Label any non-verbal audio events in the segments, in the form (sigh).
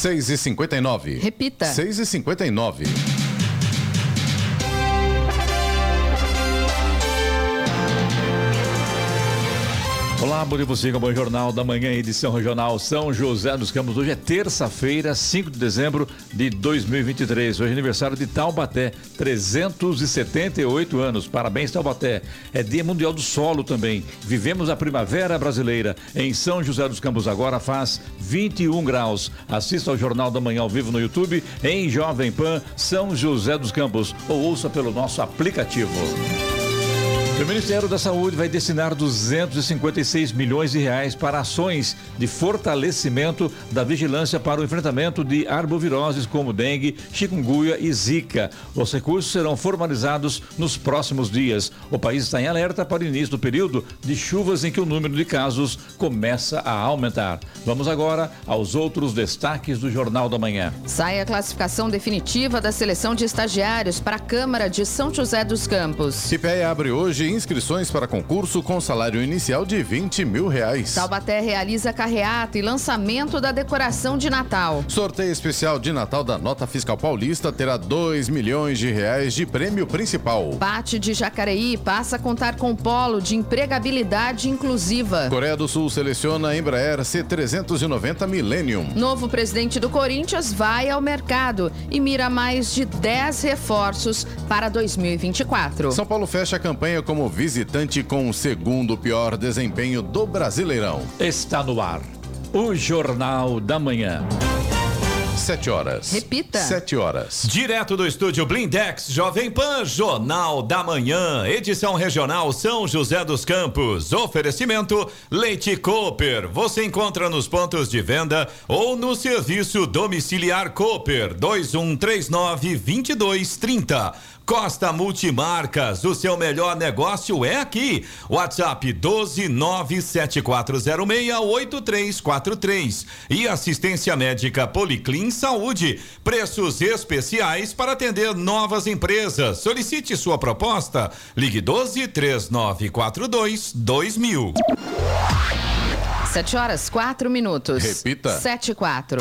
6 e 59 Repita. 6 Bom dia você com o Bom Jornal da Manhã, edição regional São José dos Campos. Hoje é terça-feira, 5 de dezembro de 2023. Hoje é aniversário de Taubaté, 378 anos. Parabéns, Taubaté. É Dia Mundial do Solo também. Vivemos a primavera brasileira. Em São José dos Campos agora faz 21 graus. Assista ao Jornal da Manhã ao vivo no YouTube, em Jovem Pan, São José dos Campos. Ou ouça pelo nosso aplicativo. O Ministério da Saúde vai destinar 256 milhões de reais para ações de fortalecimento da vigilância para o enfrentamento de arboviroses como dengue, chikungunya e zika. Os recursos serão formalizados nos próximos dias. O país está em alerta para o início do período de chuvas em que o número de casos começa a aumentar. Vamos agora aos outros destaques do Jornal da Manhã. Sai a classificação definitiva da seleção de estagiários para a Câmara de São José dos Campos. CIPEI abre hoje inscrições para concurso com salário inicial de 20 mil reais. Taubaté realiza carreata e lançamento da decoração de Natal. Sorteio especial de Natal da Nota Fiscal Paulista terá 2 milhões de reais de prêmio principal. Bate de Jacareí passa a contar com polo de empregabilidade inclusiva. Coreia do Sul seleciona a Embraer C390 Millennium. Novo presidente do Corinthians vai ao mercado e mira mais de 10 reforços para 2024. São Paulo fecha a campanha como visitante com o segundo pior desempenho do Brasileirão. Está no ar o Jornal da Manhã. 7 horas. Repita. 7 horas. Direto do estúdio Blindex, Jovem Pan, Jornal da Manhã, edição regional São José dos Campos. Oferecimento Leite Cooper. Você encontra nos pontos de venda ou no serviço domiciliar Cooper 2139 2230. Costa Multimarcas, o seu melhor negócio é aqui. WhatsApp 12974068343 e assistência médica Policlin Saúde. Preços especiais para atender novas empresas. Solicite sua proposta. Ligue 12 3942 2000. 7 horas, 4 minutos. Repita. 7 e 4.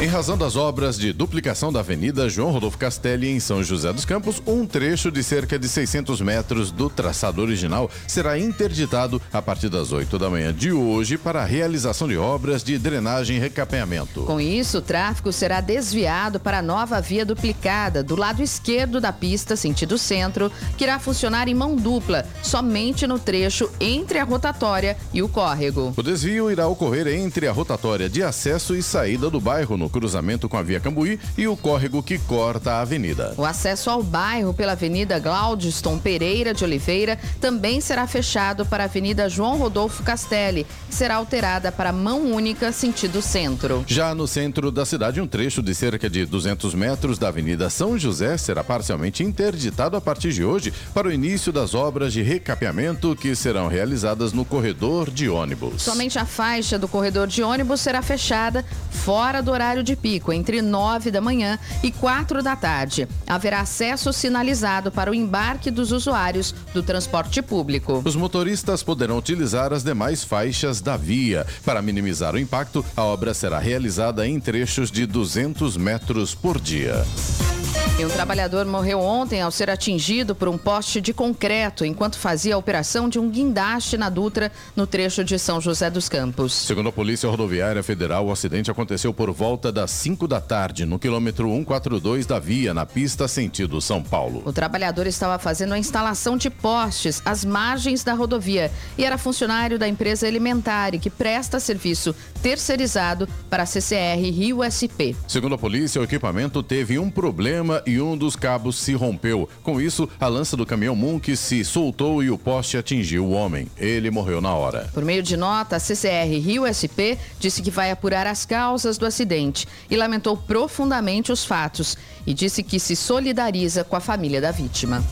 Em razão das obras de duplicação da Avenida João Rodolfo Castelli em São José dos Campos, um trecho de cerca de 600 metros do traçado original será interditado a partir das 8 da manhã de hoje para a realização de obras de drenagem e recapeamento. Com isso, o tráfego será desviado para a nova via duplicada do lado esquerdo da pista, sentido centro, que irá funcionar em mão dupla, somente no trecho entre a rotatória e o córrego. O desvio irá ocorrer entre a rotatória de acesso e saída do bairro no cruzamento com a Via Cambuí e o córrego que corta a avenida. O acesso ao bairro pela Avenida Glaudston Pereira de Oliveira também será fechado para a Avenida João Rodolfo Castelli, que será alterada para mão única sentido centro. Já no centro da cidade, um trecho de cerca de 200 metros da Avenida São José será parcialmente interditado a partir de hoje para o início das obras de recapeamento que serão realizadas no corredor de ônibus. Somente a faixa do corredor de ônibus será fechada fora do horário de pico, entre 9 da manhã e 4 da tarde. Haverá acesso sinalizado para o embarque dos usuários do transporte público. Os motoristas poderão utilizar as demais faixas da via. Para minimizar o impacto, a obra será realizada em trechos de 200 metros por dia. E um trabalhador morreu ontem ao ser atingido por um poste de concreto enquanto fazia a operação de um guindaste na Dutra, no trecho de São José dos Campos. Segundo a Polícia Rodoviária Federal, o acidente aconteceu por volta das 5 da tarde, no quilômetro 142 da via, na pista sentido São Paulo. O trabalhador estava fazendo a instalação de postes às margens da rodovia e era funcionário da empresa Elementare, que presta serviço terceirizado para a CCR Rio SP. Segundo a polícia, o equipamento teve um problema e um dos cabos se rompeu. Com isso, a lança do caminhão Munk se soltou e o poste atingiu o homem. Ele morreu na hora. Por meio de nota, a CCR Rio SP disse que vai apurar as causas do acidente e lamentou profundamente os fatos e disse que se solidariza com a família da vítima.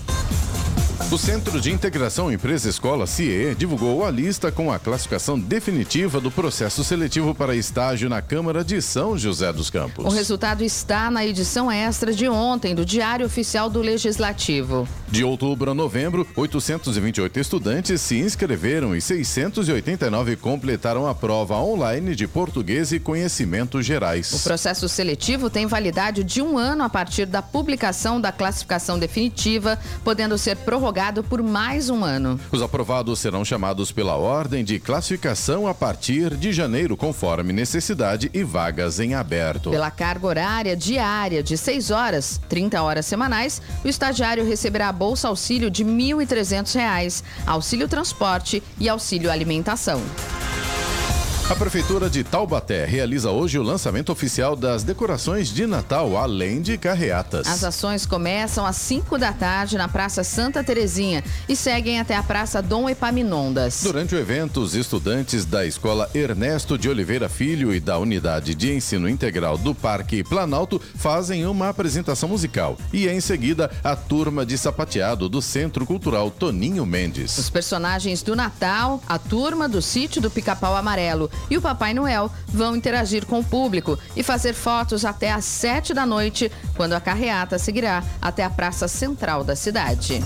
O Centro de Integração Empresa Escola CIE divulgou a lista com a classificação definitiva do processo seletivo para estágio na Câmara de São José dos Campos. O resultado está na edição extra de ontem do Diário Oficial do Legislativo. De outubro a novembro, 828 estudantes se inscreveram e 689 completaram a prova online de português e conhecimentos gerais. O processo seletivo tem validade de um ano a partir da publicação da classificação definitiva, podendo ser prorrogado prorrogado por mais um ano. Os aprovados serão chamados pela ordem de classificação a partir de janeiro, conforme necessidade e vagas em aberto. Pela carga horária diária de 6 horas, 30 horas semanais, o estagiário receberá bolsa auxílio de R$ 1.300, auxílio transporte e auxílio alimentação. A Prefeitura de Taubaté realiza hoje o lançamento oficial das decorações de Natal, além de carreatas. As ações começam às 5 da tarde na Praça Santa Terezinha e seguem até a Praça Dom Epaminondas. Durante o evento, os estudantes da Escola Ernesto de Oliveira Filho e da Unidade de Ensino Integral do Parque Planalto fazem uma apresentação musical. E em seguida, a turma de sapateado do Centro Cultural Toninho Mendes. Os personagens do Natal, a turma do Sítio do Pica-Pau Amarelo e o Papai Noel vão interagir com o público e fazer fotos até às sete da noite, quando a carreata seguirá até a praça central da cidade.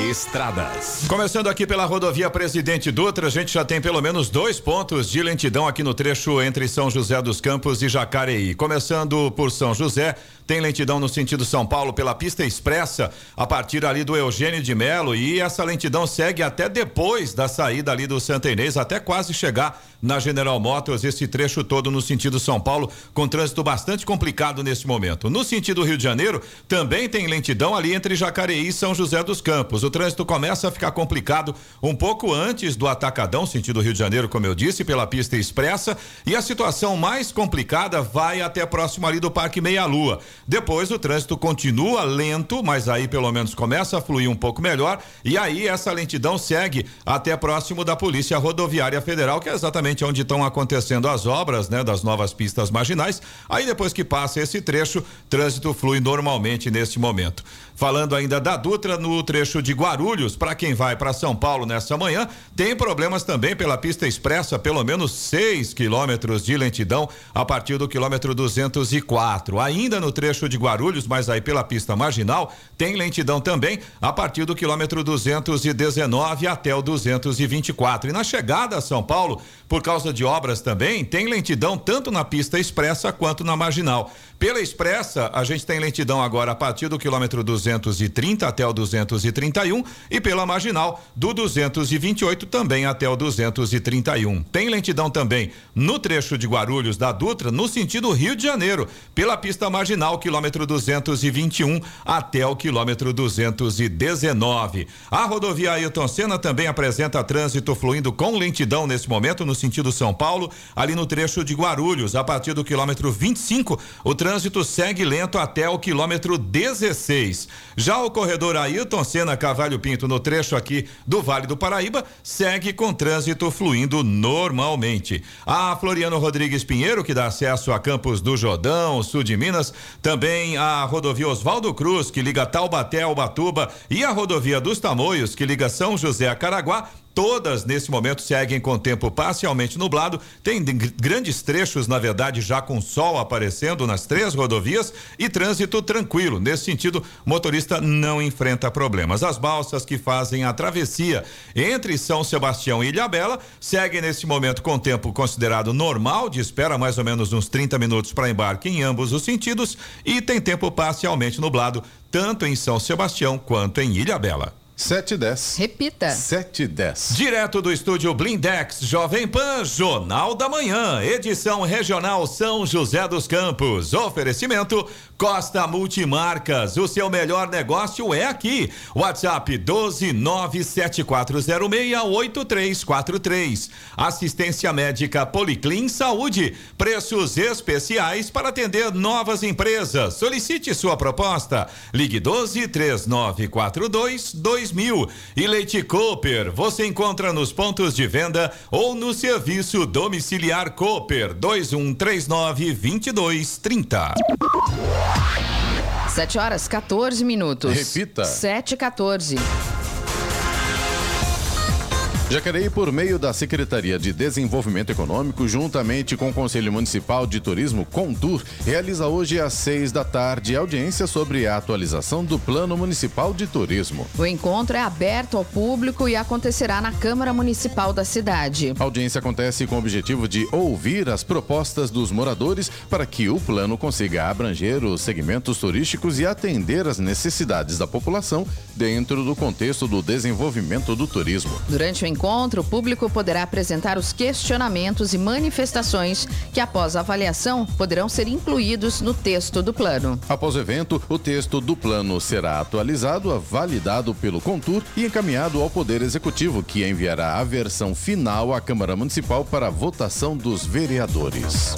Estradas. Começando aqui pela rodovia Presidente Dutra, a gente já tem pelo menos dois pontos de lentidão aqui no trecho entre São José dos Campos e Jacareí. Começando por São José, tem lentidão no sentido São Paulo pela pista expressa, a partir ali do Eugênio de Melo, e essa lentidão segue até depois da saída ali do Santa Inês, até quase chegar na General Motors, esse trecho todo no sentido São Paulo, com trânsito bastante complicado nesse momento. No sentido Rio de Janeiro, também tem lentidão ali entre Jacareí e São José dos Campos. O trânsito começa a ficar complicado um pouco antes do Atacadão, sentido Rio de Janeiro, como eu disse, pela pista expressa, e a situação mais complicada vai até próximo ali do Parque Meia Lua. Depois o trânsito continua lento, mas aí pelo menos começa a fluir um pouco melhor. E aí essa lentidão segue até próximo da Polícia Rodoviária Federal, que é exatamente onde estão acontecendo as obras, né, das novas pistas marginais. Aí depois que passa esse trecho, trânsito flui normalmente neste momento. Falando ainda da Dutra, no trecho de Guarulhos, para quem vai para São Paulo nessa manhã, tem problemas também pela pista expressa, pelo menos 6 quilômetros de lentidão a partir do quilômetro 204. Ainda no trecho de Guarulhos, mas aí pela pista marginal, tem lentidão também a partir do quilômetro 219 até o 224. E na chegada a São Paulo, por causa de obras também, tem lentidão tanto na pista expressa quanto na marginal. Pela expressa, a gente tem lentidão agora a partir do quilômetro 230 até o 231 e pela marginal do 228 também até o 231. Tem lentidão também no trecho de Guarulhos da Dutra, no sentido Rio de Janeiro, pela pista marginal, quilômetro 221 até o quilômetro 219. A rodovia Ailton Senna também apresenta trânsito fluindo com lentidão nesse momento no sentido São Paulo, ali no trecho de Guarulhos, a partir do quilômetro 25, o trânsito trânsito segue lento até o quilômetro 16. Já o corredor Ailton Senna Cavalho Pinto, no trecho aqui do Vale do Paraíba, segue com trânsito fluindo normalmente. A Floriano Rodrigues Pinheiro, que dá acesso a Campos do Jordão, sul de Minas, também a rodovia Oswaldo Cruz, que liga Taubaté ao Batuba, e a rodovia dos Tamoios, que liga São José a Caraguá, Todas nesse momento seguem com tempo parcialmente nublado. Tem grandes trechos, na verdade, já com sol aparecendo nas três rodovias e trânsito tranquilo. Nesse sentido, motorista não enfrenta problemas. As balsas que fazem a travessia entre São Sebastião e Ilhabela seguem nesse momento com tempo considerado normal, de espera mais ou menos uns 30 minutos para embarque em ambos os sentidos e tem tempo parcialmente nublado tanto em São Sebastião quanto em Ilhabela. 7 e 10. Repita. 7 e 10. Direto do estúdio Blindex, Jovem Pan, Jornal da Manhã, edição regional São José dos Campos. Oferecimento Costa Multimarcas, o seu melhor negócio é aqui. WhatsApp 12974068343. Assistência médica Policlin Saúde. Preços especiais para atender novas empresas. Solicite sua proposta. Ligue 12 3942 2000. E Leite Cooper, você encontra nos pontos de venda ou no serviço domiciliar Cooper 2139 2230. 7 horas 14 minutos. Repita. 7 e 14. Jacareí, por meio da Secretaria de Desenvolvimento Econômico, juntamente com o Conselho Municipal de Turismo, Contur, realiza hoje às seis da tarde audiência sobre a atualização do Plano Municipal de Turismo. O encontro é aberto ao público e acontecerá na Câmara Municipal da cidade. A audiência acontece com o objetivo de ouvir as propostas dos moradores para que o plano consiga abranger os segmentos turísticos e atender as necessidades da população dentro do contexto do desenvolvimento do turismo. Durante o encontro, o público poderá apresentar os questionamentos e manifestações que, após a avaliação, poderão ser incluídos no texto do plano. Após o evento, o texto do plano será atualizado, validado pelo Contur e encaminhado ao Poder Executivo, que enviará a versão final à Câmara Municipal para votação dos vereadores.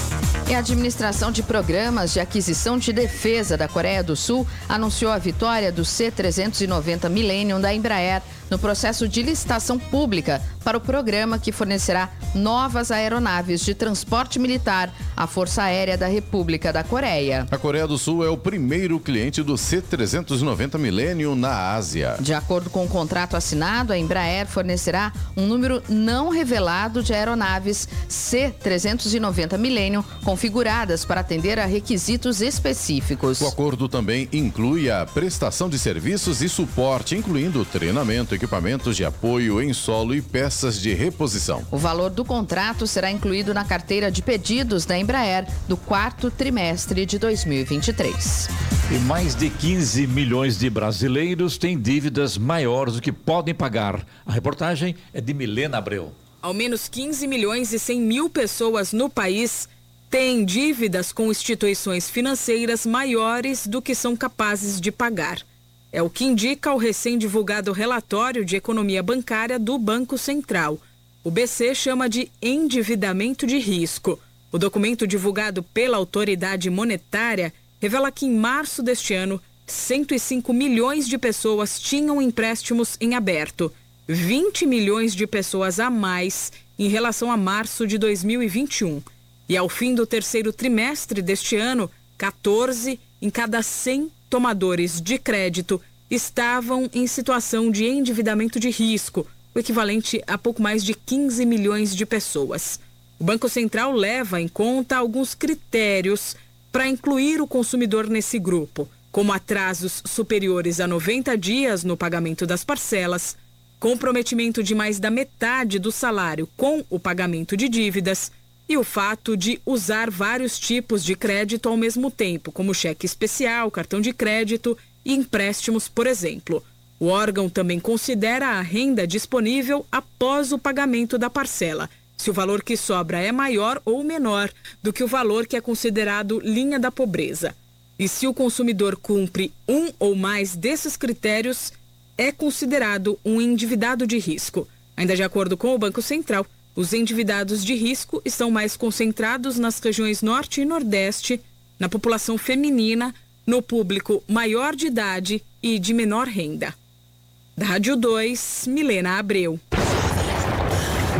E a Administração de Programas de Aquisição de Defesa da Coreia do Sul anunciou a vitória do C-390 Millennium da Embraer no processo de licitação pública para o programa que fornecerá novas aeronaves de transporte militar à Força Aérea da República da Coreia. A Coreia do Sul é o primeiro cliente do C-390 Millennium na Ásia. De acordo com o contrato assinado, a Embraer fornecerá um número não revelado de aeronaves C-390 Millennium configuradas para atender a requisitos específicos. O acordo também inclui a prestação de serviços e suporte, incluindo treinamento, equipamentos de apoio em solo e peças de reposição. O valor do contrato será incluído na carteira de pedidos da Embraer do quarto trimestre de 2023. E mais de 15 milhões de brasileiros têm dívidas maiores do que podem pagar. A reportagem é de Milena Abreu. Ao menos 15 milhões e 100 mil pessoas no país têm dívidas com instituições financeiras maiores do que são capazes de pagar. É o que indica o recém-divulgado relatório de economia bancária do Banco Central. O BC chama de endividamento de risco. O documento divulgado pela autoridade monetária revela que em março deste ano, 105 milhões de pessoas tinham empréstimos em aberto, 20 milhões de pessoas a mais em relação a março de 2021. E ao fim do terceiro trimestre deste ano, 14 em cada 100 tomadores de crédito estavam em situação de endividamento de risco, o equivalente a pouco mais de 15 milhões de pessoas. O Banco Central leva em conta alguns critérios para incluir o consumidor nesse grupo, como atrasos superiores a 90 dias no pagamento das parcelas, comprometimento de mais da metade do salário com o pagamento de dívidas e o fato de usar vários tipos de crédito ao mesmo tempo, como cheque especial, cartão de crédito e empréstimos, por exemplo. O órgão também considera a renda disponível após o pagamento da parcela, se o valor que sobra é maior ou menor do que o valor que é considerado linha da pobreza. E se o consumidor cumpre um ou mais desses critérios, é considerado um endividado de risco. Ainda de acordo com o Banco Central, os endividados de risco estão mais concentrados nas regiões Norte e Nordeste, na população feminina, no público maior de idade e de menor renda. Da Rádio 2, Milena Abreu.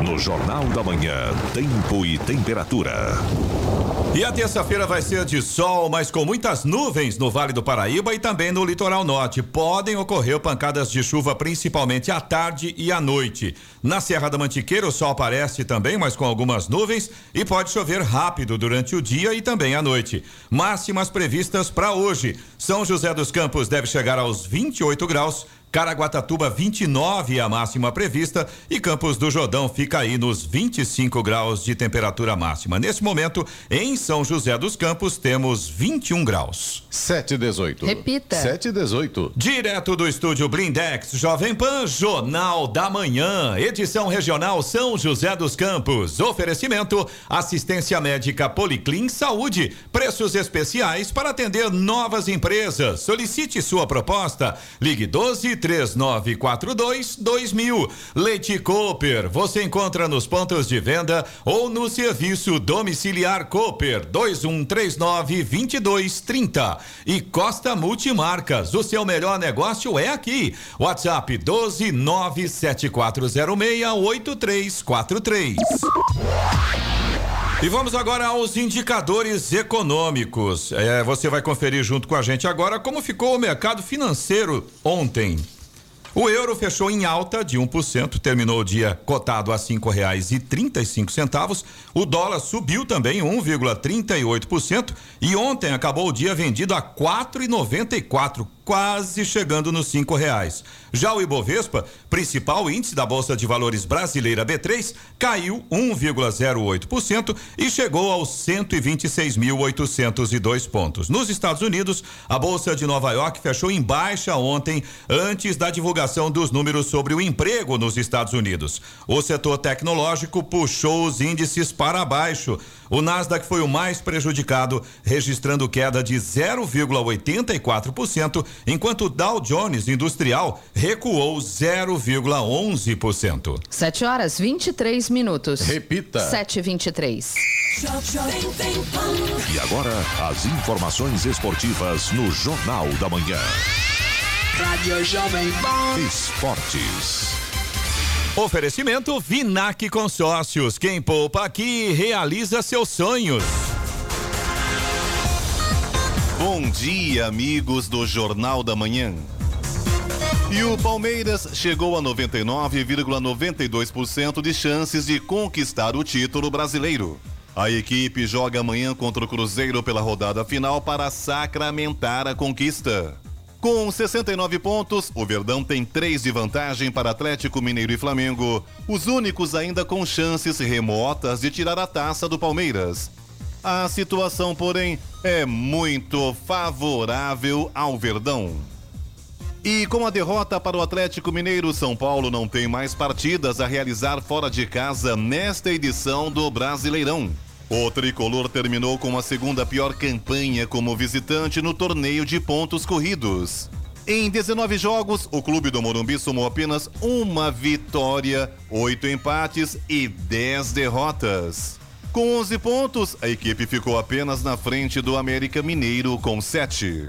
No Jornal da Manhã, Tempo e Temperatura. E a terça-feira vai ser de sol, mas com muitas nuvens no Vale do Paraíba e também no litoral norte. Podem ocorrer pancadas de chuva, principalmente à tarde e à noite. Na Serra da Mantiqueira, o sol aparece também, mas com algumas nuvens, e pode chover rápido durante o dia e também à noite. Máximas previstas para hoje. São José dos Campos deve chegar aos 28 graus. Caraguatatuba 29 é a máxima prevista e Campos do Jordão fica aí nos 25 graus de temperatura máxima. Nesse momento, em São José dos Campos, temos 21 graus. 7 e 18. Repita. 7 e 18. Direto do estúdio Blindex, Jovem Pan, Jornal da Manhã, edição regional São José dos Campos. Oferecimento: assistência médica Policlin Saúde. Preços especiais para atender novas empresas. Solicite sua proposta. Ligue 12 3942 2000. Leite Cooper, você encontra nos pontos de venda ou no serviço domiciliar Cooper 2139 2230. E Costa Multimarcas, o seu melhor negócio é aqui. WhatsApp 12 97406 8343. E vamos agora aos indicadores econômicos. É, você vai conferir junto com a gente agora como ficou o mercado financeiro ontem. O euro fechou em alta de 1%, terminou o dia cotado a cinco reais e trinta e cinco centavos. O dólar subiu também 1,38% e ontem acabou o dia vendido a quatro e noventa e quatro quase chegando nos cinco reais. Já o Ibovespa, principal índice da Bolsa de Valores brasileira B3, caiu 1,08% e chegou aos 126.802 pontos. Nos Estados Unidos, a Bolsa de Nova York fechou em baixa ontem, antes da divulgação dos números sobre o emprego nos Estados Unidos. O setor tecnológico puxou os índices para baixo. O Nasdaq foi o mais prejudicado, registrando queda de 0,84%, enquanto o Dow Jones Industrial recuou 0,11%. 7 horas 23 minutos. Repita. 7h23. E agora, as informações esportivas no Jornal da Manhã. Rádio Jovem Pan. Esportes. Oferecimento Vinac Consórcios. Quem poupa aqui realiza seus sonhos. Bom dia, amigos do Jornal da Manhã. E o Palmeiras chegou a 99,92% de chances de conquistar o título brasileiro. A equipe joga amanhã contra o Cruzeiro pela rodada final para sacramentar a conquista. Com 69 pontos, o Verdão tem três de vantagem para Atlético Mineiro e Flamengo, os únicos ainda com chances remotas de tirar a taça do Palmeiras. A situação, porém, é muito favorável ao Verdão. E com a derrota para o Atlético Mineiro, São Paulo não tem mais partidas a realizar fora de casa nesta edição do Brasileirão. O tricolor terminou com a segunda pior campanha como visitante no torneio de pontos corridos. Em 19 jogos, o clube do Morumbi somou apenas uma vitória, oito empates e 10 derrotas. Com 11 pontos, a equipe ficou apenas na frente do América Mineiro com 7.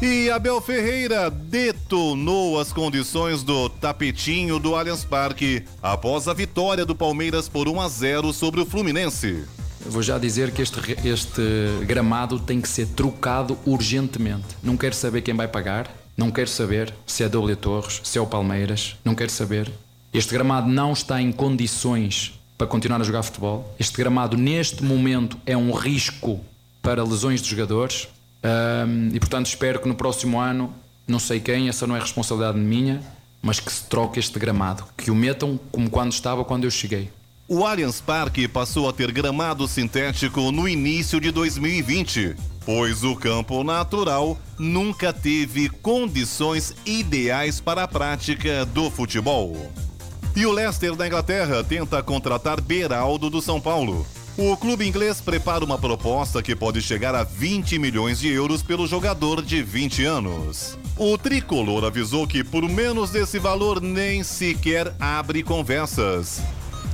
E Abel Ferreira detonou as condições do tapetinho do Allianz Parque após a vitória do Palmeiras por 1 a 0 sobre o Fluminense. Vou já dizer que este, este gramado tem que ser trocado urgentemente. Não quero saber quem vai pagar, não quero saber se é W Torres, se é o Palmeiras, não quero saber. Este gramado não está em condições para continuar a jogar futebol. Este gramado, neste momento, é um risco para lesões de jogadores. Ahm, e portanto espero que no próximo ano, não sei quem, essa não é responsabilidade minha, mas que se troque este gramado, que o metam como quando estava quando eu cheguei. O Allianz Parque passou a ter gramado sintético no início de 2020, pois o campo natural nunca teve condições ideais para a prática do futebol. E o Leicester da Inglaterra tenta contratar Beraldo do São Paulo. O clube inglês prepara uma proposta que pode chegar a 20 milhões de euros pelo jogador de 20 anos. O tricolor avisou que por menos desse valor nem sequer abre conversas.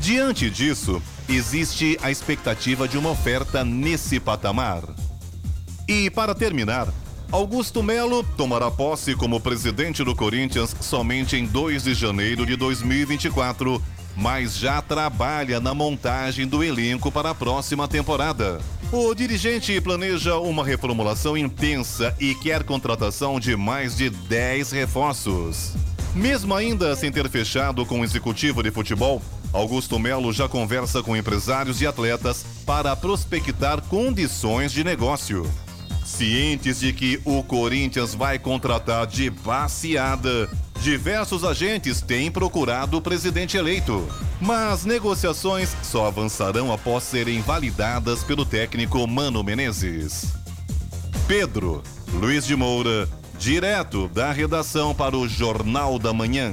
Diante disso, existe a expectativa de uma oferta nesse patamar. E para terminar, Augusto Melo tomará posse como presidente do Corinthians somente em 2 de janeiro de 2024, mas já trabalha na montagem do elenco para a próxima temporada. O dirigente planeja uma reformulação intensa e quer contratação de mais de 10 reforços. Mesmo ainda sem ter fechado com o executivo de futebol, Augusto Melo já conversa com empresários e atletas para prospectar condições de negócio. Cientes de que o Corinthians vai contratar de baseada, diversos agentes têm procurado o presidente eleito. Mas negociações só avançarão após serem validadas pelo técnico Mano Menezes. Pedro Luiz de Moura, direto da redação para o Jornal da Manhã.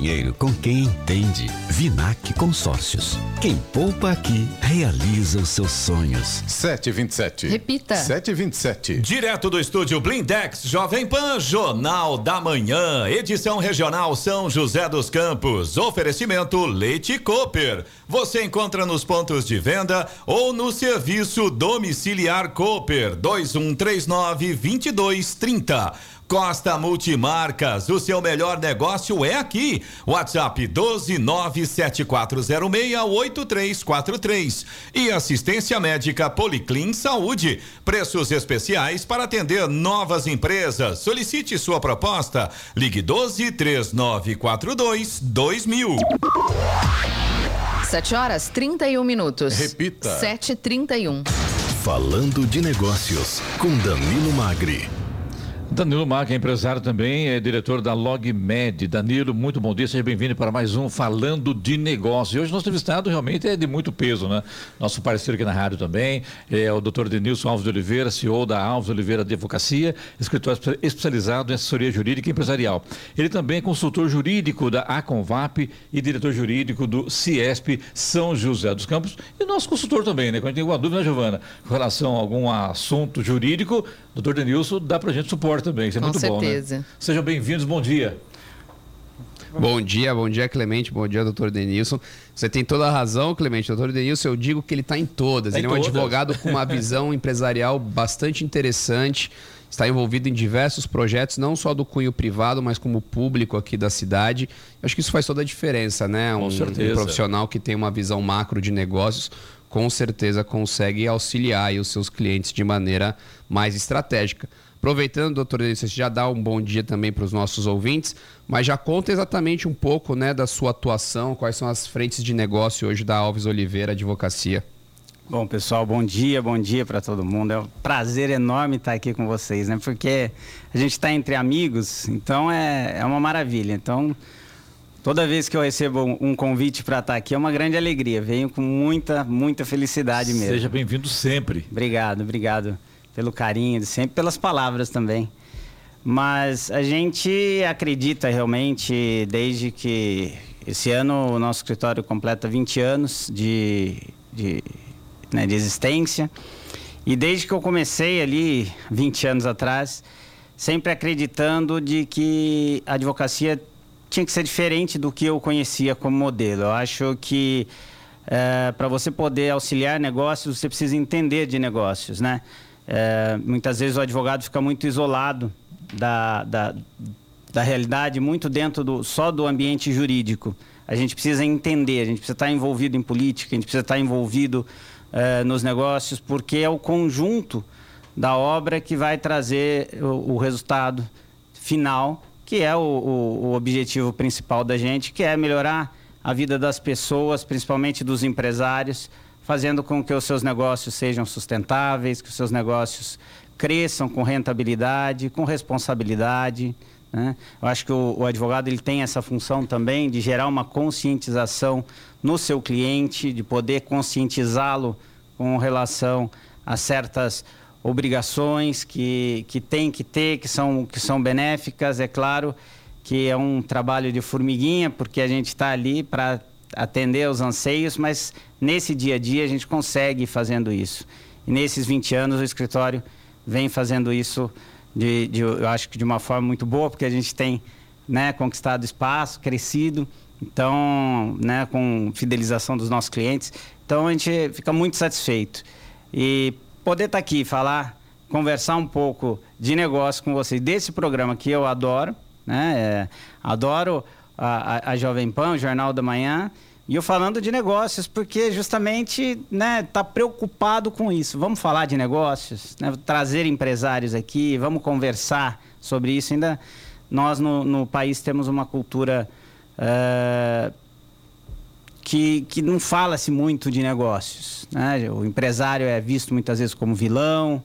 dinheiro com quem entende. Vinac Consórcios. Quem poupa aqui, realiza os seus sonhos. 727. Repita. 727. Direto do estúdio Blindex, Jovem Pan, Jornal da Manhã, edição regional São José dos Campos. Oferecimento Leite Cooper. Você encontra nos pontos de venda ou no serviço domiciliar Cooper 2139 2230. Costa Multimarcas, o seu melhor negócio é aqui. WhatsApp 12974068343 e assistência médica Policlin Saúde. Preços especiais para atender novas empresas. Solicite sua proposta. Ligue 12 3942 2000. 7 horas 31 minutos. Repita. 7h31. Falando de negócios com Danilo Magri. Danilo Maca, empresário também, é diretor da LogMed. Danilo, muito bom dia, seja bem-vindo para mais um Falando de Negócio. E hoje nosso entrevistado realmente é de muito peso, né? Nosso parceiro aqui na rádio também é o doutor Denilson Alves de Oliveira, CEO da Alves Oliveira Advocacia, escritor especializado em assessoria jurídica e empresarial. Ele também é consultor jurídico da Aconvap e diretor jurídico do Ciesp São José dos Campos. E nosso consultor também, né? Quando tem alguma dúvida, né, Giovana, com relação a algum assunto jurídico, doutor Denilson dá pra gente suporte também. Isso é Com muito certeza. bom, né? Sejam bem-vindos, bom dia. Bom dia, bom dia, Clemente. Bom dia, doutor Denilson. Você tem toda a razão, Clemente. Doutor Denilson, eu digo que ele está em todas. Tá em ele é um todas. advogado com uma visão (laughs) empresarial bastante interessante. Está envolvido em diversos projetos, não só do cunho privado, mas como público aqui da cidade. Eu acho que isso faz toda a diferença, né? Com um, certeza. um profissional que tem uma visão macro de negócios, com certeza consegue auxiliar os seus clientes de maneira mais estratégica. Aproveitando, doutor você já dá um bom dia também para os nossos ouvintes, mas já conta exatamente um pouco né, da sua atuação, quais são as frentes de negócio hoje da Alves Oliveira Advocacia. Bom, pessoal, bom dia, bom dia para todo mundo. É um prazer enorme estar aqui com vocês, né? Porque a gente está entre amigos, então é, é uma maravilha. Então, toda vez que eu recebo um, convite para estar aqui é uma grande alegria. Venho com muita, muita felicidade mesmo. Seja bem-vindo sempre. Obrigado, obrigado pelo carinho, sempre pelas palavras também. Mas a gente acredita realmente, desde que esse ano o nosso escritório completa 20 anos de, de, né, de existência. E desde que eu comecei ali, 20 anos atrás, sempre acreditando de que a advocacia tinha que ser diferente do que eu conhecia como modelo. Eu acho que para você poder auxiliar negócios, você precisa entender de negócios, né? É, muitas vezes o advogado fica muito isolado da, da, da realidade, muito dentro do, só do ambiente jurídico. A gente precisa entender, a gente precisa estar envolvido em política, a gente precisa estar envolvido é, nos negócios, porque é o conjunto da obra que vai trazer o, o resultado final, que é o, o, o objetivo principal da gente, que é melhorar a vida das pessoas, principalmente dos empresários, fazendo com que os seus negócios sejam sustentáveis, que os seus negócios cresçam com rentabilidade, com responsabilidade. Né? Eu acho que o, o, advogado ele tem essa função também de gerar uma conscientização no seu cliente, de poder conscientizá-lo com relação a certas obrigações que, que tem que ter, que são, que são benéficas. É claro que é um trabalho de formiguinha, porque a gente está ali para atender aos anseios, mas nesse dia a dia a gente consegue fazendo isso. E nesses 20 anos o escritório vem fazendo isso, de, de, eu acho que de uma forma muito boa, porque a gente tem né, conquistado espaço, crescido, então, né, com fidelização dos nossos clientes. Então a gente fica muito satisfeito. E poder estar aqui, falar, conversar um pouco de negócio com vocês, desse programa que eu adoro, né? É, adoro a, a, a Jovem Pan, o Jornal da Manhã, e eu falando de negócios, porque justamente né, tá preocupado com isso. Vamos falar de negócios, né, trazer empresários aqui, vamos conversar sobre isso. Ainda nós no, no país temos uma cultura uh, que, que não fala-se muito de negócios. Né? O empresário é visto muitas vezes como vilão.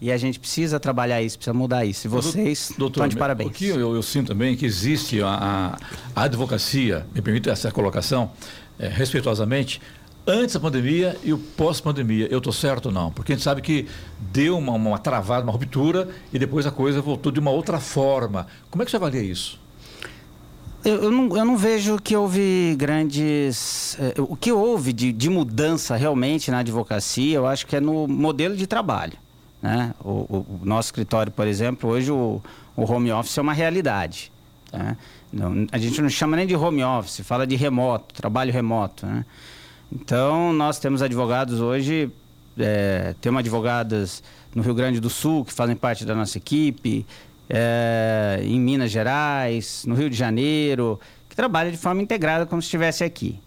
E a gente precisa trabalhar isso, precisa mudar isso. E vocês Doutor, estão de parabéns. O que eu, eu, sinto também é que existe a, a, advocacia, me permite essa colocação, é, respeitosamente, antes da pandemia e o pós-pandemia. Eu estou certo ou não? Porque a gente sabe que deu uma, uma travada, uma ruptura e depois a coisa voltou de uma outra forma. Como é que você avalia isso? Eu, eu não, eu não vejo que houve grandes. eh, o que houve de, de mudança realmente na advocacia, eu acho que é no modelo de trabalho. Né? O, o- o nosso escritório, por exemplo, hoje o, o home office é uma realidade. né? Não- a gente não chama nem de home office, fala de remoto, trabalho remoto. Né? Então, nós temos advogados hoje, é, temos advogadas no Rio Grande do Sul que fazem parte da nossa equipe, é, em Minas Gerais, no Rio de Janeiro, que trabalham de forma integrada como se estivesse aqui.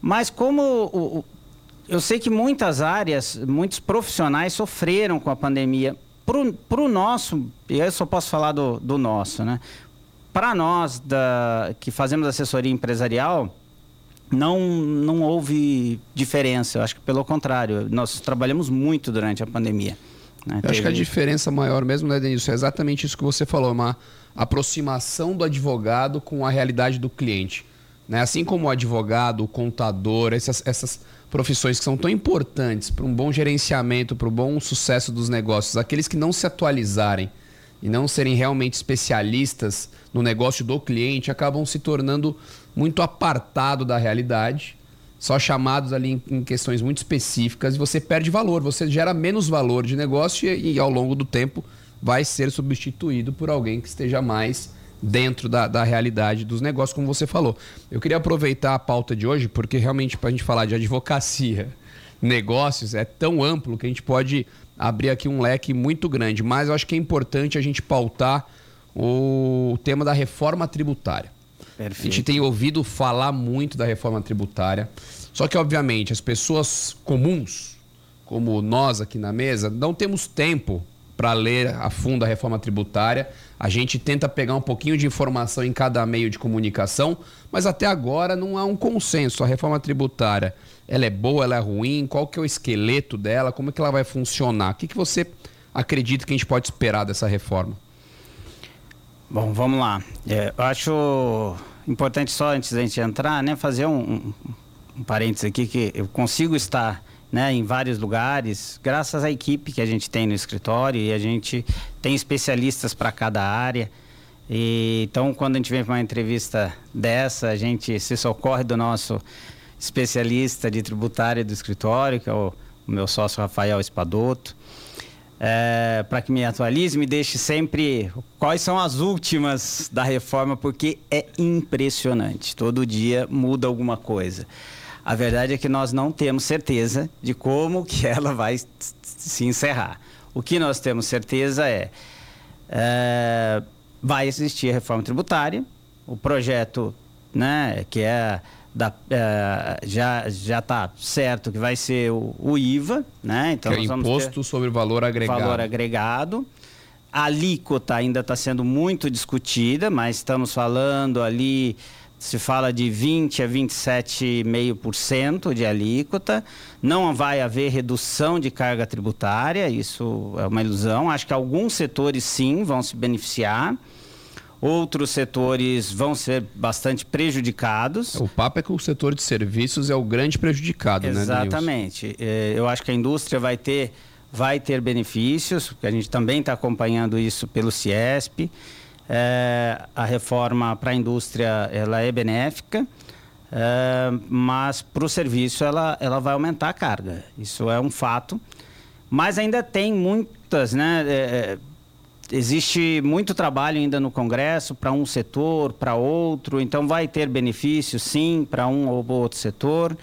Mas como o- o- eu sei que muitas áreas, muitos profissionais sofreram com a pandemia. Para o nosso, e eu só posso falar do, do nosso, né? Para nós da, que fazemos assessoria empresarial, não, não houve diferença. Eu acho que pelo contrário, nós trabalhamos muito durante a pandemia. Né? Eu acho que a diferença maior mesmo, né, Denilson, é exatamente isso que você falou, uma aproximação do advogado com a realidade do cliente. Né? Assim como o advogado, o contador, essas, essas profissões que são tão importantes para um bom gerenciamento, para o bom sucesso dos negócios, aqueles que não se atualizarem e não serem realmente especialistas no negócio do cliente, acabam se tornando muito apartado da realidade, só chamados ali em, questões muito específicas e você perde valor, você gera menos valor de negócio e, e ao longo do tempo vai ser substituído por alguém que esteja mais dentro da, da realidade dos negócios, como você falou. Eu queria aproveitar a pauta de hoje, porque realmente para a gente falar de advocacia, (laughs) negócios, é tão amplo que a gente pode abrir aqui um leque muito grande, mas eu acho que é importante a gente pautar o tema da reforma tributária. A gente Perfeito. tem ouvido falar muito da reforma tributária, só que, obviamente, as pessoas comuns, como nós aqui na mesa, não temos tempo para ler a fundo a reforma tributária. A gente tenta pegar um pouquinho de informação em cada meio de comunicação, mas até agora não há um consenso. A reforma tributária, ela é boa, ela é ruim? Qual que é o esqueleto dela? Como é que ela vai funcionar? O que, que você acredita que a gente pode esperar dessa reforma? Bom, vamos lá. É, eu acho importante só antes da gente entrar, né, fazer um, um, um parênteses aqui que eu consigo estar né, em vários lugares graças à equipe que a gente tem no escritório e a gente tem especialistas para cada área. E, então, quando a gente vem para uma entrevista dessa, a gente se socorre do nosso especialista de tributária do escritório, que é o, o meu sócio Rafael Espadoto é, para que me atualize, me deixe sempre quais são as últimas da reforma, porque é impressionante. Todo dia muda alguma coisa. A verdade é que nós não temos certeza de como que (laughs) ela vai se encerrar. O que nós temos certeza é, é vai existir reforma tributária, o projeto, né, que é da, é, já já está certo que vai ser o, o IVA, né? Então que é imposto sobre valor agregado. valor agregado. A alíquota ainda está sendo muito discutida, mas estamos falando ali, se fala de 20 a 27,5% de alíquota. Não vai haver redução de carga tributária, isso é uma ilusão. Acho que alguns setores sim vão se beneficiar. Outros setores vão ser bastante prejudicados. O papo é que o setor de serviços é o grande prejudicado, né? Exatamente. É, eu acho que a indústria vai ter, vai ter benefícios, porque a gente também está acompanhando isso pelo Ciesp. É, a reforma para a indústria ela é benéfica, é, mas para o serviço ela, ela vai aumentar a carga. Isso é um fato. Mas ainda tem muitas, né? é, existe muito trabalho ainda no Congresso para um setor, para outro, então vai ter benefícios sim para um ou outro setor.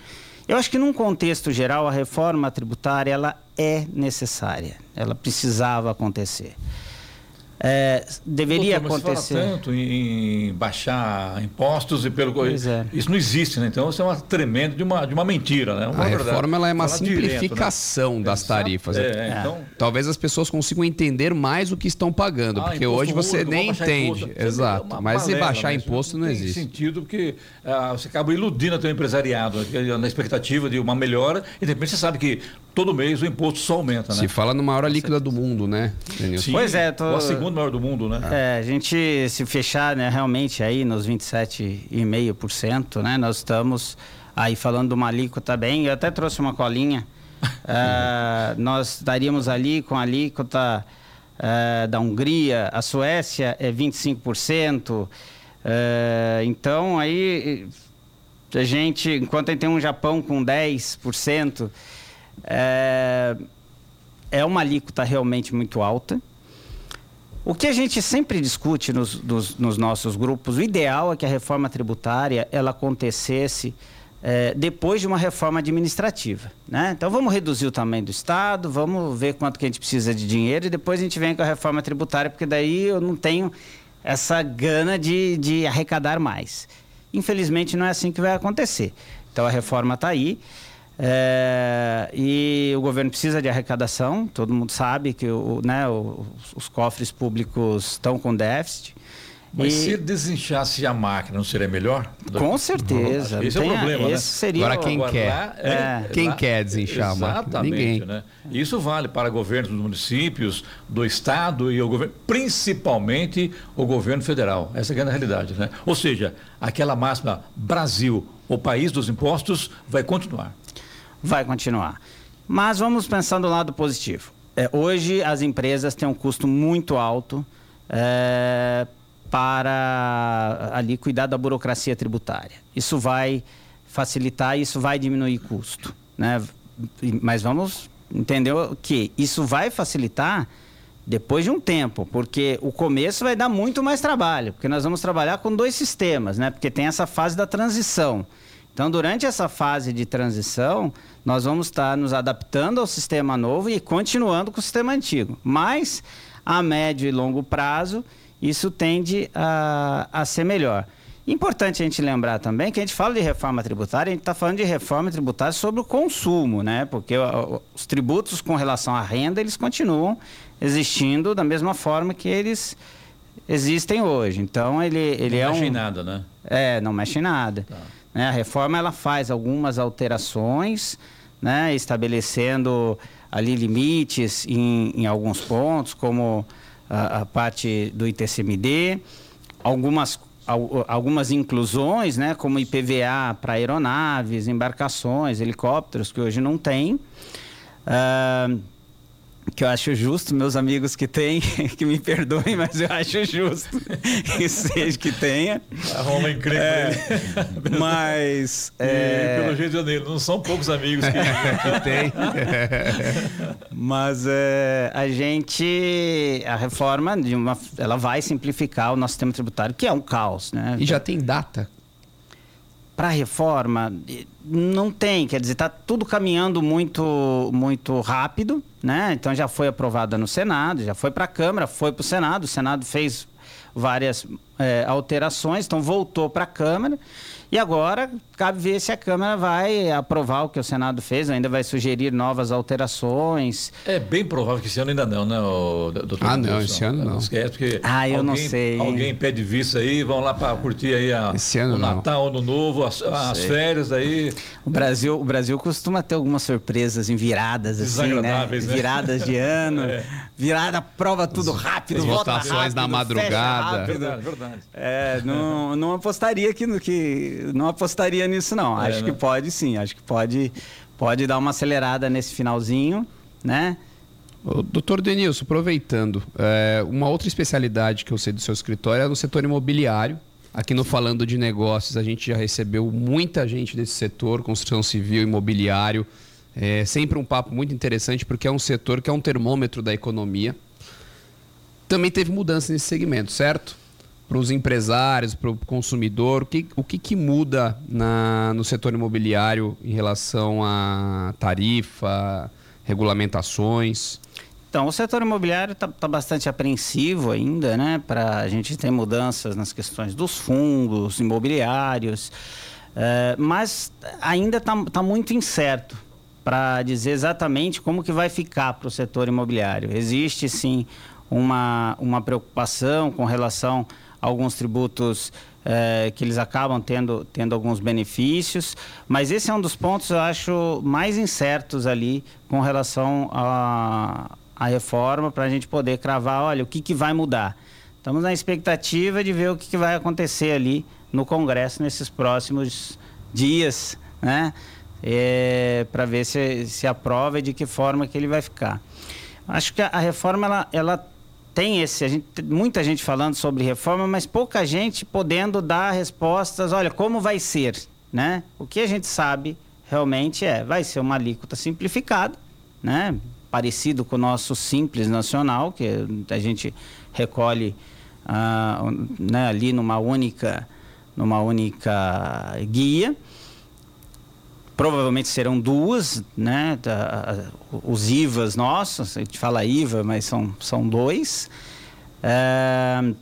Eu acho que num contexto geral a reforma tributária ela é necessária, ela precisava acontecer. É, deveria Doutor, mas fala acontecer. tanto em, em baixar impostos e pelo Pois é. isso não existe, né? Então isso é uma tremenda de uma de uma mentira, né? Uma A verdade. reforma ela é uma Falar direto, né? simplificação das tarifas. É, é, então- Talvez as pessoas consigam entender mais o que estão pagando, Ah, porque hoje você único, nem entende. imposto. Exato. Uma Mas se balela, baixar né? imposto não tem existe. sentido porque ah, você acaba iludindo até o empresariado, né? na expectativa de uma melhora, e de repente você sabe que todo mês o imposto só aumenta, né? Se fala no maior líquida do mundo, né? Sim, Pois é, tô- a segunda maior do mundo, né? É, a gente se fechar né, realmente aí nos 27,5%, né? Nós estamos aí falando de uma alíquota bem, eu até trouxe uma colinha. Ah, (laughs) nós daríamos ali com a alíquota ah, da Hungria, a Suécia é 25%, É, então, aí, a gente, enquanto a gente tem um Japão com 10%, é, é uma alíquota realmente muito alta. O que a gente sempre discute nos, nos, nos nossos grupos, o ideal é que a reforma tributária ela acontecesse é, depois de uma reforma administrativa. Né? Então vamos reduzir o tamanho do Estado, vamos ver quanto que a gente precisa de dinheiro e depois a gente vem com a reforma tributária, porque daí eu não tenho essa gana de, de arrecadar mais. Infelizmente não é assim que vai acontecer. Então a reforma está aí. É, e o governo precisa de arrecadação, todo mundo sabe que o, né, o, os cofres públicos estão com déficit. Mas e... se desinchasse a máquina, não seria melhor? Com certeza. Esse é o problema, né? Seria Agora quem Agora, quer? Lá, é, é, quem lá, quer desinchar a máquina? Ninguém. Né? Isso vale para governos dos municípios, do estado e o governo, principalmente o governo federal. Essa é a realidade, né? Ou seja, aquela máxima Brasil, o país dos impostos, vai continuar. Vai continuar. Mas vamos pensar do lado positivo. É, hoje as empresas têm um custo muito alto é, para ali cuidar da burocracia tributária. Isso vai facilitar, isso vai diminuir custo, né? Mas vamos entender que isso vai facilitar depois de um tempo, porque o começo vai dar muito mais trabalho, porque nós vamos trabalhar com dois sistemas, né? Porque tem essa fase da transição. Então, durante essa fase de transição, nós vamos estar nos adaptando ao sistema novo e continuando com o sistema antigo. Mas, a médio e longo prazo, isso tende a, a ser melhor. Importante a gente lembrar também que a gente fala de reforma tributária, a gente está falando de reforma tributária sobre o consumo, né? Porque os tributos com relação à renda, eles continuam existindo da mesma forma que eles existem hoje. Então, ele, ele não é mexe um... em nada, né? É, não mexe em nada. Tá. Né? A reforma, ela faz algumas alterações, né? Estabelecendo ali limites em, em alguns pontos, como a, a parte do ITCMD, algumas algumas inclusões, né, como IPVA para aeronaves, embarcações, helicópteros, que hoje não tem. Uh, que eu acho justo, meus amigos que têm, (laughs) que me perdoem, mas eu acho justo (laughs) que seja que tenha. Arruma encrenca é, (laughs) Mas. E, é... Pelo jeito dele, não são poucos amigos que, que tem. mas é, a gente. A reforma, de uma, ela vai simplificar o nosso sistema tributário, que é um caos, né? E já tem data para reforma não tem, quer dizer, está tudo caminhando muito muito rápido, né? Então já foi aprovada no Senado, já foi para a Câmara, foi para o Senado, o Senado fez várias é, alterações, então voltou para a Câmara e agora cabe ver se a Câmara vai aprovar o que o Senado fez, ainda vai sugerir novas alterações. É bem provável que esse ano ainda não, né, doutor? Ah, não, esse ano não. esquece, porque ah, eu alguém, não sei. Alguém pede vista aí, vão lá para curtir aí a, esse ano o Natal, o Ano Novo, as, as férias aí. O Brasil, o Brasil costuma ter algumas surpresas em viradas, assim, né? né? Viradas de ano, (laughs) é. virada, prova tudo rápido, votações rápido, na madrugada. Rápido. Verdade, verdade. É, não, (laughs) não apostaria que, que não apostaria nisso, não. É, acho que pode sim, acho que pode, pode dar uma acelerada nesse finalzinho, né? O doutor Denilson, aproveitando, é, uma outra especialidade que eu sei do seu escritório é no setor imobiliário. Aqui no Falando de Negócios, a gente já recebeu muita gente desse setor, construção civil, imobiliário. É sempre um papo muito interessante, porque é um setor que é um termômetro da economia. Também teve mudança nesse segmento, certo? Para os empresários, para o consumidor? O que, o que, que muda na, no setor imobiliário em relação a tarifa, regulamentações? Então, o setor imobiliário está tá bastante apreensivo ainda, né? Para a gente ter mudanças nas questões dos fundos imobiliários, é, mas ainda está tá muito incerto para dizer exatamente como que vai ficar para o setor imobiliário. Existe sim uma, uma preocupação com relação alguns tributos é, que eles acabam tendo, tendo alguns benefícios, mas esse é um dos pontos, eu acho, mais incertos ali com relação à, à reforma, para a gente poder cravar, olha, o que, que vai mudar. Estamos na expectativa de ver o que, que vai acontecer ali no Congresso nesses próximos dias, né? É, para ver se, se aprova e de que forma que ele vai ficar. Acho que a, a reforma ela, ela tem esse, gente, muita gente falando sobre reforma, mas pouca gente podendo dar respostas. Olha, como vai ser, né? O que a gente sabe realmente é, vai ser uma alíquota simplificada, né? Parecido com o nosso simples nacional, que a gente recolhe ah, né, ali numa única, numa única guia. Provavelmente serão duas, né? os IVAs nossos, a gente fala IVA, mas são, são dois. É,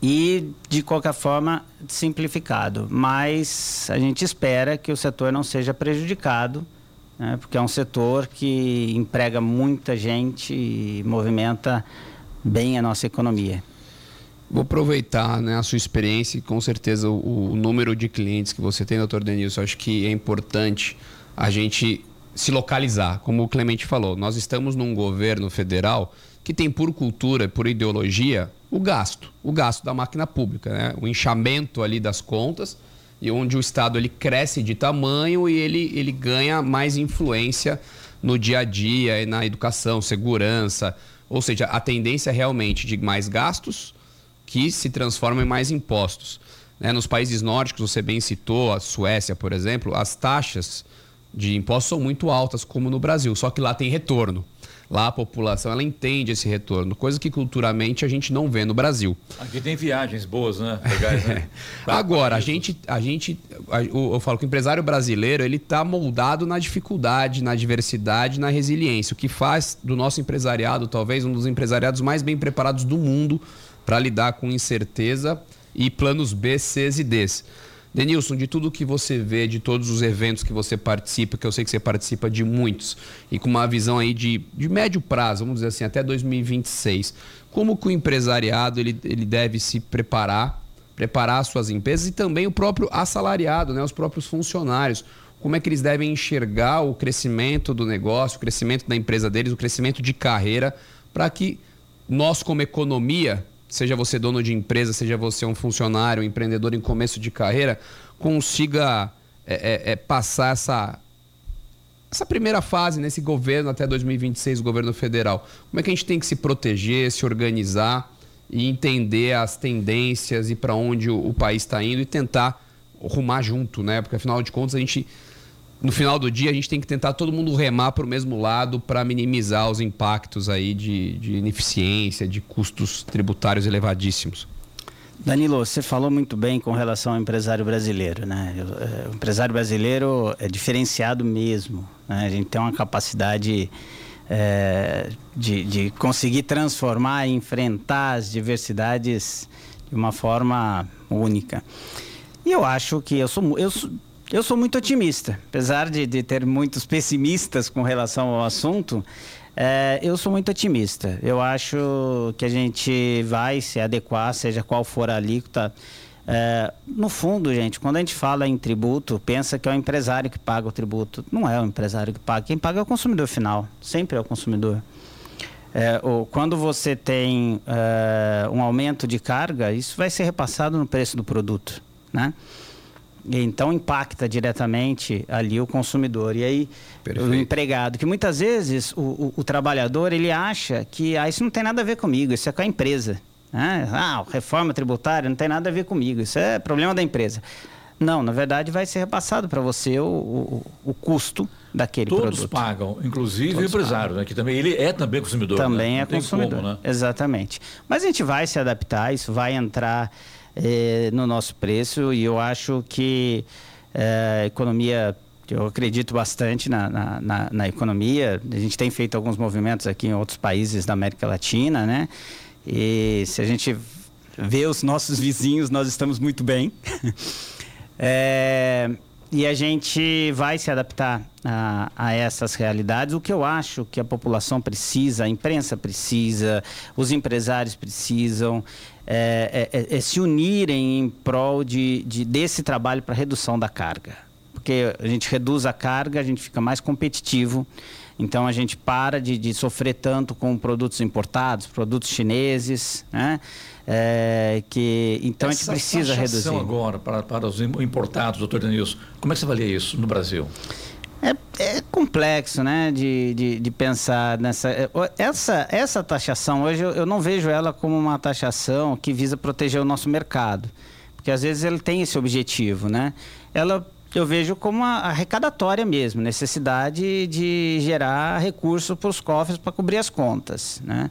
e, de qualquer forma, simplificado. Mas a gente espera que o setor não seja prejudicado, né? porque é um setor que emprega muita gente e movimenta bem a nossa economia. Vou aproveitar né, a sua experiência e com certeza o, o, número de clientes que você tem, doutor Denilson. Acho que é importante a gente se localizar. Como o Clemente falou, nós estamos num governo federal que tem por cultura, por ideologia, o gasto, o gasto da máquina pública, né? o inchamento ali das contas e onde o Estado ele cresce de tamanho e ele, ele ganha mais influência no dia a dia e na educação, segurança, ou seja, a tendência é realmente de mais gastos que se transformam em mais impostos. Né? Nos países nórdicos, você bem citou, a Suécia, por exemplo, as taxas de impostos são muito altas, como no Brasil, só que lá tem retorno. Lá a população ela entende esse retorno, coisa que culturalmente a gente não vê no Brasil. Aqui tem viagens boas, né? (laughs) Legais, né? Agora, a gente, a gente eu falo que o empresário brasileiro ele está moldado na dificuldade, na diversidade, na resiliência, o que faz do nosso empresariado talvez um dos empresariados mais bem preparados do mundo para lidar com incerteza e planos B, C e Ds. Denilson, de tudo que você vê, de todos os eventos que você participa, que eu sei que você participa de muitos, e com uma visão aí de, de médio prazo, vamos dizer assim, até 2026, como que o empresariado ele, ele deve se preparar, preparar suas empresas e também o próprio assalariado, né, os próprios funcionários, como é que eles devem enxergar o crescimento do negócio, o crescimento da empresa deles, o crescimento de carreira, para que nós como economia seja você dono de empresa, seja você um funcionário, um empreendedor em começo de carreira, consiga é, é, é, passar essa, essa primeira fase nesse governo até 2026, o governo federal. Como é que a gente tem que se proteger, se organizar e entender as tendências e para onde o, o país está indo e tentar rumar junto, né? Porque afinal de contas a gente no final do dia a gente tem que tentar todo mundo remar para o mesmo lado para minimizar os impactos aí de, de ineficiência, de custos tributários elevadíssimos. Danilo, você falou muito bem com relação ao empresário brasileiro, né? É, o empresário brasileiro é diferenciado mesmo. Né? A gente tem uma capacidade é, de, de conseguir transformar e enfrentar as diversidades de uma forma única. E eu acho que eu sou, eu sou eu sou muito otimista, apesar de, de ter muitos pessimistas com relação ao assunto. É, eu sou muito otimista. Eu acho que a gente vai se adequar, seja qual for a alíquota. É, no fundo, gente, quando a gente fala em tributo, pensa que é o empresário que paga o tributo. Não é o empresário que paga. Quem paga é o consumidor final. Sempre é o consumidor. É, ou, quando você tem é, um aumento de carga, isso vai ser repassado no preço do produto, né? Então impacta diretamente ali o consumidor. E aí Perfeito. o empregado, que muitas vezes o, o, o, trabalhador ele acha que ah, isso não tem nada a ver comigo, isso é com a empresa. Né? Ah, reforma tributária não tem nada a ver comigo, isso é problema da empresa. Não, na verdade vai ser repassado para você o, o, o, custo daquele Todos produto. Todos pagam, inclusive Todos o empresário, né? que também ele é também consumidor. Também né? é consumidor. Como, né? Exatamente. Mas a gente vai se adaptar, isso vai entrar é, no nosso preço e eu acho que é, a economia eu acredito bastante na, na, na, na, economia. A gente tem feito alguns movimentos aqui em outros países da América Latina, né? E se a gente vê os nossos (laughs) vizinhos, nós estamos muito bem. (laughs) é, e a gente vai se adaptar a, a, essas realidades. O que eu acho que a população precisa, a imprensa precisa, os empresários precisam, é, é, é, é se unirem em prol de, de desse trabalho para redução da carga. Porque a gente reduz a carga, a gente fica mais competitivo. Então a gente para de, de sofrer tanto com produtos importados, produtos chineses, né? É, que, então Essa a gente precisa reduzir. agora para, para os importados, doutor Denilson, como é que você avalia isso no Brasil? É, é complexo, né, de, de, de, pensar nessa... é, Essa, essa taxação, hoje eu, eu não vejo ela como uma taxação que visa proteger o nosso mercado. Porque às vezes ele tem esse objetivo, né? Ela eu vejo como uma arrecadatória mesmo, necessidade de gerar recursos para os cofres para cobrir as contas, né?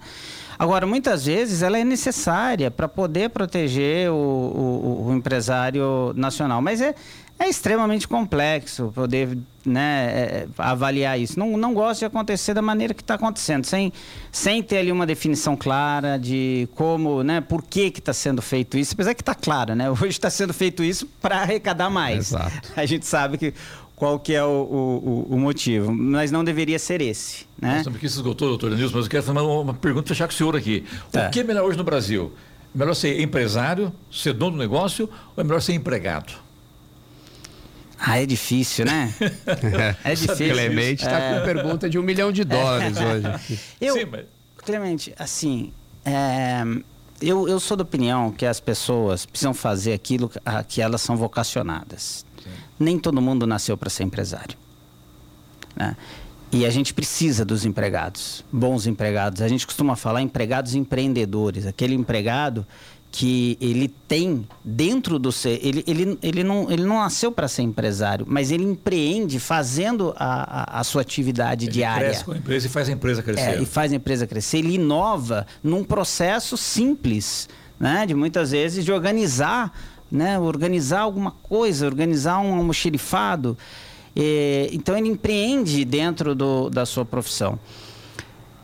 Agora, muitas vezes ela é necessária para poder proteger o, o, o empresário nacional, mas é, é extremamente complexo poder né, é, avaliar isso. Não, não gosto de acontecer da maneira que está acontecendo, sem, sem ter ali uma definição clara de como, né, por que está sendo feito isso, apesar que está claro, né? (laughs) Hoje está sendo feito isso para arrecadar mais. Exato. (laughs) A gente sabe que qual que é o, o, o, motivo, mas não deveria ser esse. Né? Nossa, que se esgotou, doutor Denilson, mas eu quero fazer uma pergunta fechar com o senhor aqui. Tá. O que é melhor hoje no Brasil? É melhor ser empresário, ser dono do negócio ou é melhor ser empregado? Ah, é difícil, né? (laughs) é difícil. Clemente está É. com pergunta de um milhão de dólares hoje. (laughs) Eu, Sim, mas- Clemente, assim, é, eu, eu sou da opinião que as pessoas precisam fazer aquilo a que elas são vocacionadas. Nem todo mundo nasceu para ser empresário. né? E a gente precisa dos empregados, bons empregados. A gente costuma falar empregados empreendedores, aquele empregado que ele tem dentro do ser, ele, ele, ele, não, ele não nasceu para ser empresário, mas ele empreende fazendo a, a, a sua atividade Ele diária. cresce com a empresa e faz a empresa crescer. É, e faz a empresa crescer. Ele inova num processo simples, né? De muitas vezes de organizar, né? Organizar alguma coisa, organizar um almoxerifado. É, então ele empreende dentro do, da sua profissão.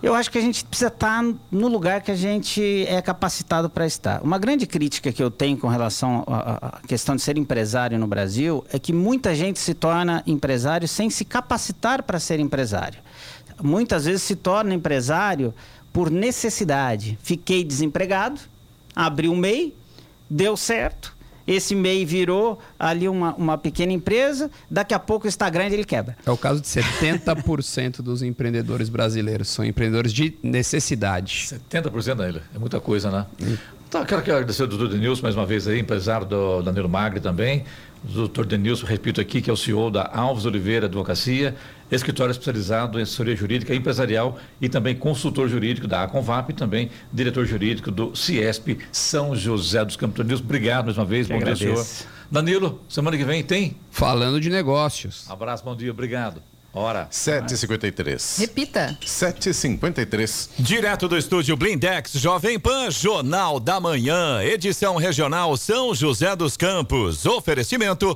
Eu acho que a gente precisa estar no lugar que a gente é capacitado para estar. Uma grande crítica que eu tenho com relação à à questão de ser empresário no Brasil é que muita gente se torna empresário sem se capacitar para ser empresário. Muitas vezes se torna empresário por necessidade. Fiquei desempregado, abri um MEI, deu certo. Esse MEI virou ali uma, uma pequena empresa, daqui a pouco está grande ele quebra. É o caso de 70% dos empreendedores brasileiros. São empreendedores de necessidade. 70% dele. É muita coisa, né? Tá, quero que agradecer ao doutor Denilson mais uma vez aí, empresário do Danilo Magri também. O doutor Denilson, repito aqui, que é o CEO da Alves Oliveira Advocacia, escritório especializado em assessoria jurídica empresarial e também consultor jurídico da Aconvap e também diretor jurídico do Ciesp São José dos Campos. Denilson, obrigado mais uma vez. Que bom dia, senhor. agradeço. Danilo, semana que vem tem? Falando de negócios. Abraço, bom dia, obrigado. Hora. 7h53. Repita. 7h53. Direto do estúdio Blindex Jovem Pan, Jornal da Manhã, edição regional São José dos Campos. Oferecimento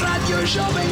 Rádio Jovem.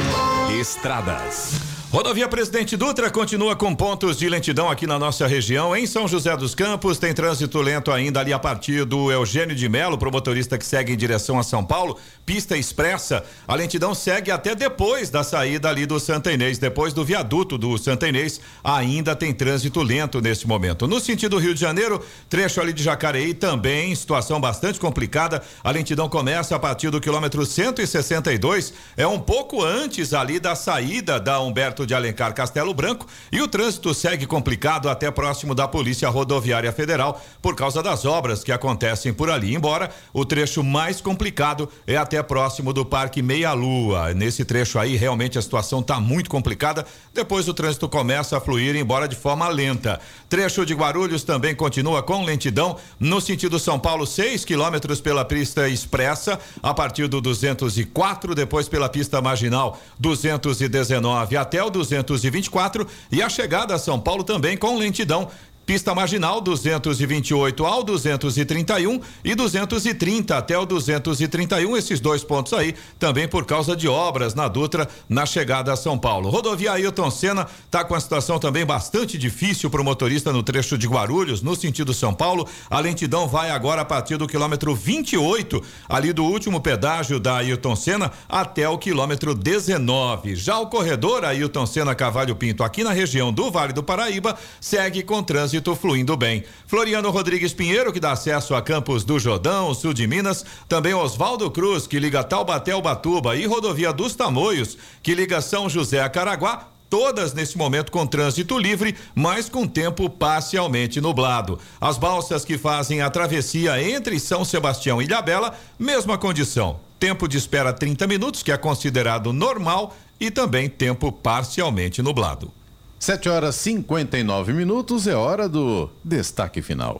Estradas. Rodovia Presidente Dutra continua com pontos de lentidão aqui na nossa região. Em São José dos Campos, tem trânsito lento ainda ali a partir do Eugênio de Melo, pro motorista que segue em direção a São Paulo. Pista expressa. A lentidão segue até depois da saída ali do Santa Inês. Depois do viaduto do Santa Inês, ainda tem trânsito lento neste momento. No sentido Rio de Janeiro, trecho ali de Jacareí também, situação bastante complicada. A lentidão começa a partir do quilômetro 162, é um pouco antes ali da saída da Humberto de Alencar Castelo Branco e o trânsito segue complicado até próximo da Polícia Rodoviária Federal por causa das obras que acontecem por ali. Embora o trecho mais complicado é até próximo do Parque Meia Lua. Nesse trecho aí realmente a situação está muito complicada. Depois o trânsito começa a fluir, embora de forma lenta. Trecho de Guarulhos também continua com lentidão no sentido São Paulo, 6 quilômetros pela pista expressa a partir do 204, depois pela pista marginal 219 até o 224 e a chegada a São Paulo também com lentidão pista marginal 228 ao 231 e 230 até o 231, esses dois pontos aí, também por causa de obras na Dutra na chegada a São Paulo. Rodovia Ailton Senna está com a situação também bastante difícil para o motorista no trecho de Guarulhos, no sentido São Paulo. A lentidão vai agora a partir do quilômetro 28, ali do último pedágio da Ailton Senna até o quilômetro 19. Já o corredor Ailton Senna Cavalho Pinto aqui na região do Vale do Paraíba segue com trânsito fluindo bem. Floriano Rodrigues Pinheiro, que dá acesso a Campos do Jordão, sul de Minas, também Oswaldo Cruz, que liga Taubaté ao Batuba e Rodovia dos Tamoios, que liga São José a Caraguá, todas nesse momento com trânsito livre, mas com tempo parcialmente nublado. As balsas que fazem a travessia entre São Sebastião e Ilhabela, mesma condição. Tempo de espera 30 minutos, que é considerado normal, e também tempo parcialmente nublado. 7 horas 59 minutos é hora do destaque final.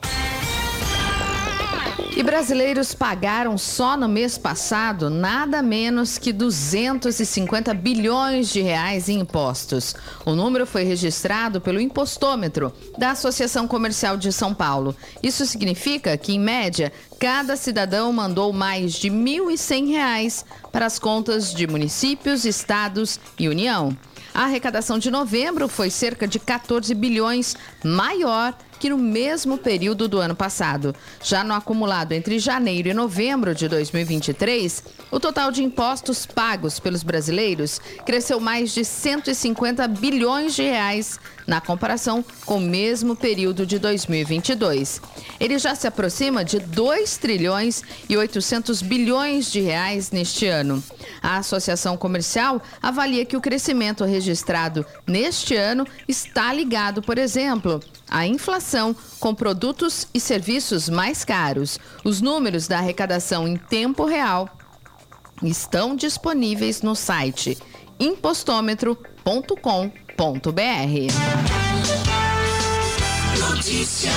E brasileiros pagaram só no mês passado nada menos que 250 bilhões de reais em impostos. O número foi registrado pelo Impostômetro da Associação Comercial de São Paulo. Isso significa que, em média, cada cidadão mandou mais de R$ 1.100 para as contas de municípios, estados e União. A arrecadação de novembro foi cerca de 14 bilhões, maior que no mesmo período do ano passado. Já no acumulado entre janeiro e novembro de 2023, o total de impostos pagos pelos brasileiros cresceu mais de 150 bilhões de reais na comparação com o mesmo período de 2022. Ele já se aproxima de 2 trilhões e 800 bilhões de reais neste ano. A Associação Comercial avalia que o crescimento registrado neste ano está ligado, por exemplo, à inflação com produtos e serviços mais caros. Os números da arrecadação em tempo real estão disponíveis no site impostômetro.com.br. Notícia.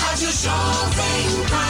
Rádio Jovem Pan.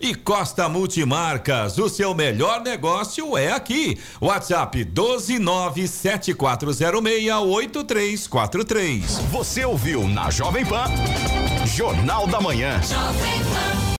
E Costa Multimarcas, o seu melhor negócio é aqui. WhatsApp 12974068343. Você ouviu na Jovem Pan, Jornal da Manhã. Jovem Pan.